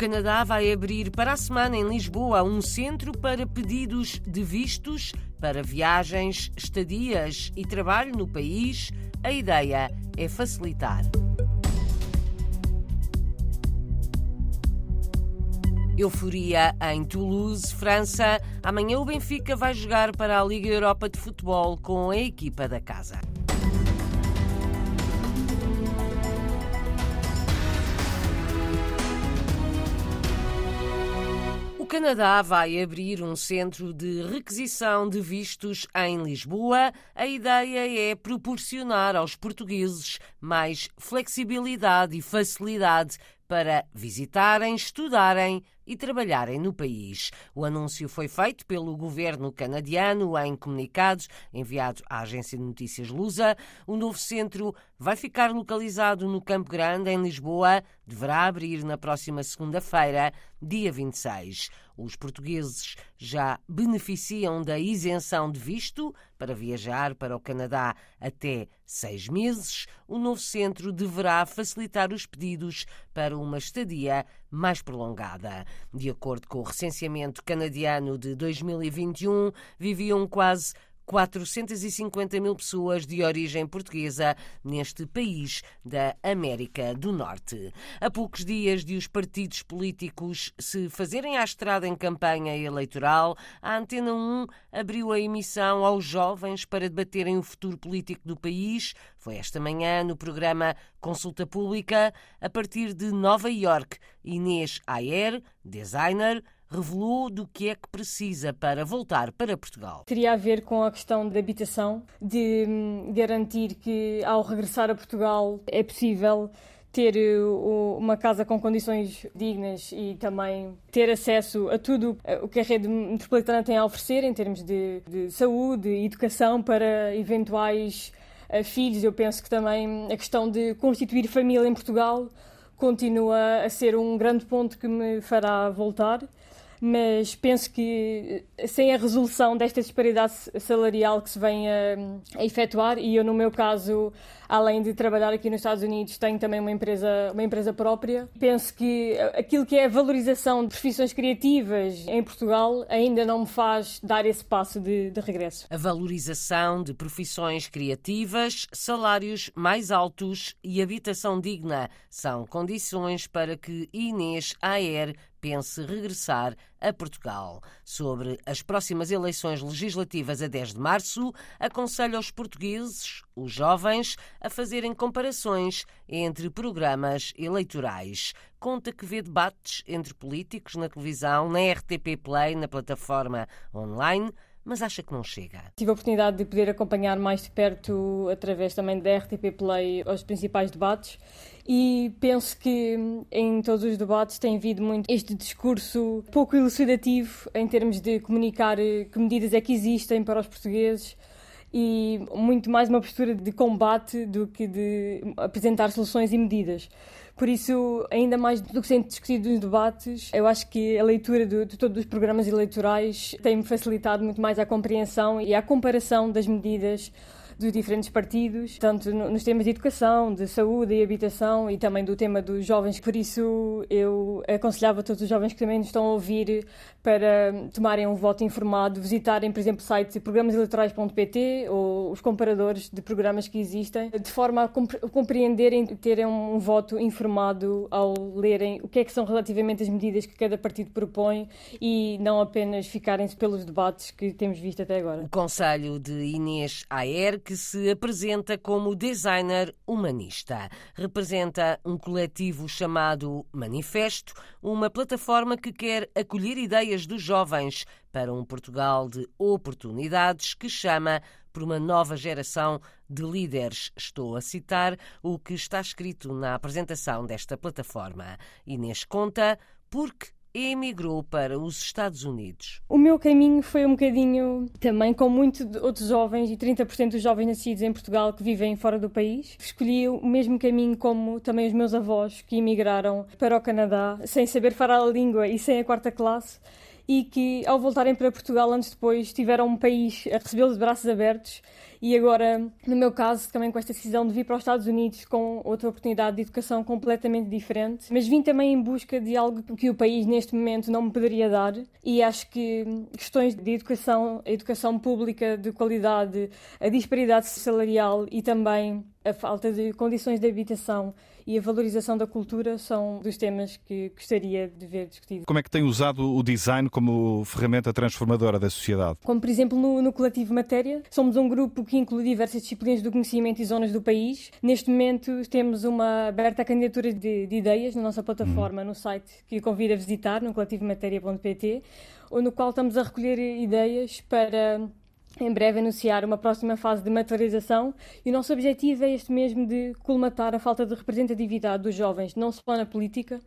Canadá vai abrir para a semana em Lisboa um centro para pedidos de vistos para viagens, estadias e trabalho no país. A ideia é facilitar. Euforia em Toulouse, França. Amanhã o Benfica vai jogar para a Liga Europa de Futebol com a equipa da casa. Canadá vai abrir um centro de requisição de vistos em Lisboa. A ideia é proporcionar aos portugueses mais flexibilidade e facilidade para visitarem, estudarem e trabalharem no país. O anúncio foi feito pelo governo canadiano em comunicados enviado à agência de notícias Lusa. O novo centro vai ficar localizado no Campo Grande, em Lisboa. Deverá abrir na próxima segunda-feira, dia 26. Os portugueses já beneficiam da isenção de visto para viajar para o Canadá até seis meses. O novo centro deverá facilitar os pedidos para uma estadia mais prolongada. De acordo com o recenseamento canadiano de 2021, viviam quase 450 mil pessoas de origem portuguesa neste país da América do Norte. A poucos dias de os partidos políticos se fazerem à estrada em campanha eleitoral, a Antena 1 abriu a emissão aos jovens para debaterem o futuro político do país. Foi esta manhã no programa Consulta Pública, a partir de Nova York. Inês Ayer, designer, revelou do que é que precisa para voltar para Portugal. Teria a ver com a questão da habitação, de hum, garantir que ao regressar a Portugal é possível ter uh, uma casa com condições dignas e também ter acesso a tudo uh, o que a rede metropolitana tem a oferecer em termos de, de saúde educação para eventuais uh, filhos. Eu penso que também a questão de constituir família em Portugal continua a ser um grande ponto que me fará voltar mas penso que eh, sem a resolução desta disparidade salarial que se vem a, a, efetuar, e eu no meu caso, além de trabalhar aqui nos Estados Unidos, tenho também uma empresa, uma empresa própria, penso que aquilo que é a valorização de profissões criativas em Portugal ainda não me faz dar esse passo de, de regresso. A valorização de profissões criativas, salários mais altos e habitação digna são condições para que Inês Aer pense regressar a Portugal. Sobre as próximas eleições legislativas a 10 de março, aconselha os portugueses, os jovens, a fazerem comparações entre programas eleitorais. Conta que vê debates entre políticos na televisão, na RTP Play, na plataforma online mas acha que não chega. Tive a oportunidade de poder acompanhar mais de perto, através também da RTP Play, os principais debates e penso que em todos os debates tem havido muito este discurso pouco elucidativo em termos de comunicar eh, que medidas é que existem para os portugueses e muito mais uma postura de combate do que de apresentar soluções e medidas. Por isso, ainda mais do que sendo discutido nos debates, eu acho que a leitura de, de todos os programas eleitorais tem-me facilitado muito mais a compreensão e a comparação das medidas dos diferentes partidos, tanto nos temas de educação, de saúde e habitação e também do tema dos jovens. Por isso, eu aconselhava todos os jovens que também nos estão a ouvir para tomarem um voto informado, visitarem, por exemplo, sites programaseleitorais.pt ou os comparadores de programas que existem, de forma a compreenderem e terem um voto informado ao lerem o que é que são relativamente as medidas que cada partido propõe e não apenas ficarem pelos debates que temos visto até agora. O conselho de Inês Aer, que se apresenta como designer humanista. Representa um coletivo chamado Manifesto, uma plataforma que quer acolher ideias dos jovens para um Portugal de oportunidades que chama por uma nova geração de líderes. Estou a citar o que está escrito na apresentação desta plataforma. Inês conta porque emigrou para os Estados Unidos. O meu caminho foi um bocadinho também com muitos outros jovens e 30% dos jovens nascidos em Portugal que vivem fora do país. Escolhi o mesmo caminho como também os meus avós que emigraram para o Canadá sem saber falar a língua e sem a quarta classe e que ao voltarem para Portugal anos depois tiveram um país a recebê-los de braços abertos e agora, no meu caso, também com esta decisão de vir para os Estados Unidos com outra oportunidade de educação completamente diferente, mas vim também em busca de algo que o país neste momento não me poderia dar e acho que questões de educação, a educação pública de qualidade, a disparidade salarial e também a falta de condições de habitação e a valorização da cultura são dos temas que gostaria de ver discutidos. Como é que tem usado o design como ferramenta transformadora da sociedade? Como, por exemplo, no, no Coletivo Matéria, somos um grupo que inclui diversas disciplinas do conhecimento e zonas do país. Neste momento temos uma aberta candidatura de, de ideias na nossa plataforma, hum. no site, que convido a visitar, no coletivomatéria.pt, no qual estamos a recolher ideias para em breve anunciar uma próxima fase de materialização e o nosso objetivo é este mesmo de colmatar a falta de representatividade dos jovens, não só na política,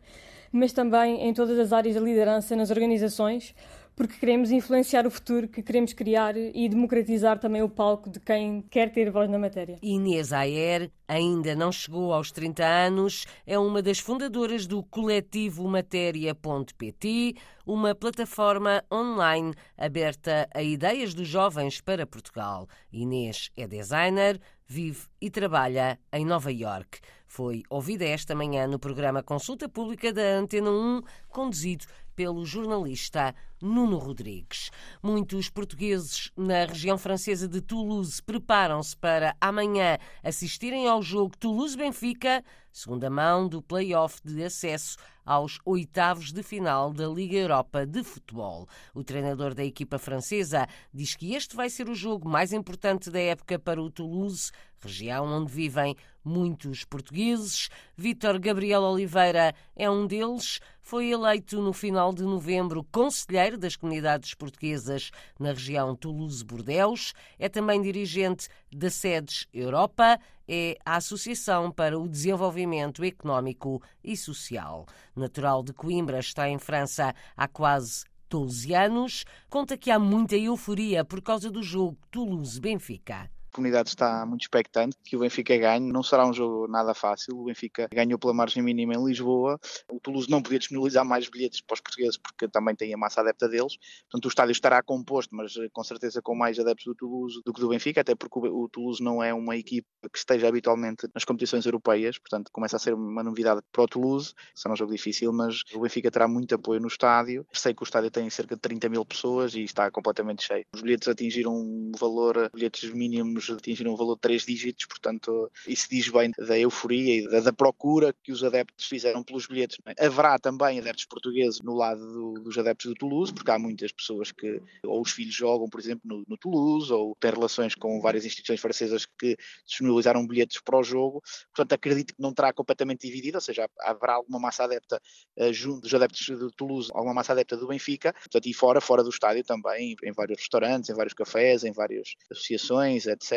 mas também em todas as áreas da liderança nas organizações, porque queremos influenciar o futuro que queremos criar e democratizar também o palco de quem quer ter voz na matéria. Inês Ayer ainda não chegou aos 30 anos, é uma das fundadoras do coletivo Matéria.pt, uma plataforma online aberta a ideias dos jovens para Portugal. Inês é designer, vive e trabalha em Nova York. Foi ouvida esta manhã no programa Consulta Pública da Antena 1, conduzido pelo jornalista Nuno Rodrigues. Muitos portugueses na região francesa de Toulouse preparam-se para amanhã assistirem ao jogo Toulouse-Benfica, segunda mão do play-off de acesso aos oitavos de final da Liga Europa de Futebol. O treinador da equipa francesa diz que este vai ser o jogo mais importante da época para o Toulouse, região onde vivem muitos portugueses. Vítor Gabriel Oliveira é um deles. Foi eleito no final de novembro conselheiro das comunidades portuguesas na região Toulouse-Bordeaux. É também dirigente da SEDES Europa, é a Associação para o Desenvolvimento Económico e Social. Natural de Coimbra, está em França há quase 12 anos. Conta que há muita euforia por causa do jogo Toulouse-Benfica comunidade está muito expectante que o Benfica ganhe. Não será um jogo nada fácil. O Benfica ganhou pela margem mínima em Lisboa. O Toulouse não podia disponibilizar mais bilhetes para os portugueses porque também tem a massa adepta deles. Portanto, o estádio estará composto, mas eh, com certeza com mais adeptos do Toulouse do que do Benfica, até porque o Toulouse não é uma equipe que esteja habitualmente nas competições europeias. Portanto, começa a ser uma novidade para o Toulouse. Será um jogo difícil, mas o Benfica terá muito apoio no estádio. Sei que o estádio tem cerca de 30 mil pessoas e está completamente cheio. Os bilhetes atingiram um valor, bilhetes mínimos atingiram um valor de três dígitos, portanto, isso diz bem da euforia e da, da procura que os adeptos fizeram pelos bilhetes. É? Haverá também adeptos portugueses no lado do, dos adeptos do Toulouse, porque há muitas pessoas que, ou os filhos jogam, por exemplo, no, no Toulouse, ou têm relações com várias instituições francesas que disponibilizaram bilhetes para o jogo. Portanto, acredito que não terá completamente dividido, ou seja, haverá alguma massa adepta uh, junto dos adeptos do Toulouse, alguma massa adepta do Benfica, portanto, e fora, fora do estádio também, em vários restaurantes, em vários cafés, em várias associações, etc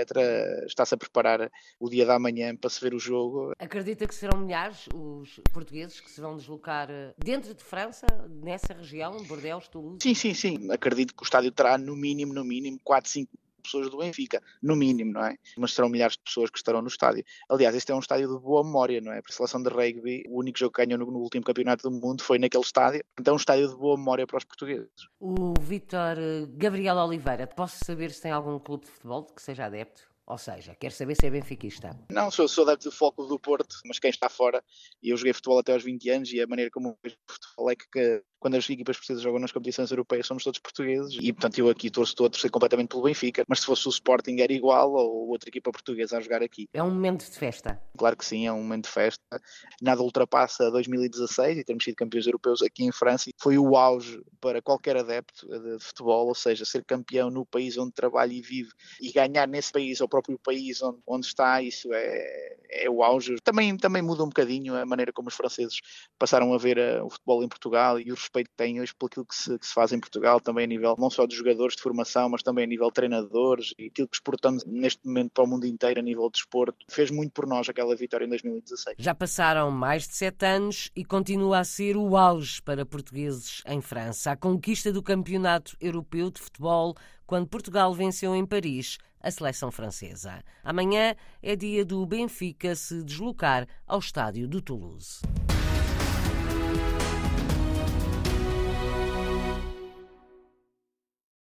está-se a preparar o dia da manhã para se ver o jogo. Acredita que serão milhares os portugueses que se vão deslocar eh, dentro de França, nessa região, Bordeaux, Toulouse? Sim, sim, sim. Acredito que o estádio terá no mínimo, no mínimo, 4, 5 pessoas do Benfica, no mínimo, não é? Mas serão milhares de pessoas que estarão no estádio. Aliás, este é um estádio de boa memória, não é? Para a seleção de rugby, o único jogo que ganhou no, no, último campeonato do mundo foi naquele estádio. Então é um estádio de boa memória para os portugueses. O Vítor eh, Gabriel Oliveira, posso saber se tem algum clube de futebol que seja adepto? Ou seja, quer saber se é benfiquista? Não, sou, sou adepto do Foco do Porto, mas quem está fora, e eu joguei futebol até aos 20 anos, e a maneira como vejo futebol é que quando as equipas portuguesas jogam nas competições europeias, somos todos portugueses e, portanto, eu aqui torço todo a torcer completamente pelo Benfica, mas se fosse o Sporting era igual ou outra equipa portuguesa a jogar aqui. É um momento de festa. Claro que sim, é um momento de festa. Nada ultrapassa 2016 e termos sido campeões europeus aqui em França. Foi o auge para qualquer adepto de futebol, ou seja, ser campeão no país onde trabalha e vive e ganhar nesse país, ou próprio país onde, onde está, isso é, é o auge. Também, também muda um bocadinho a maneira como os franceses passaram a ver uh, o futebol em Portugal e respeito que têm hoje pelo que se, que se faz em Portugal, também a nível não só de jogadores de formação, mas também a nível de treinadores e aquilo que exportamos neste momento para o mundo inteiro a nível de esporte. Fez muito por nós aquela vitória em 2016. Já passaram mais de sete anos e continua a ser o auge para portugueses em França. A conquista do Campeonato Europeu de Futebol quando Portugal venceu em Paris a seleção francesa. Amanhã é dia do Benfica se deslocar ao estádio do Toulouse.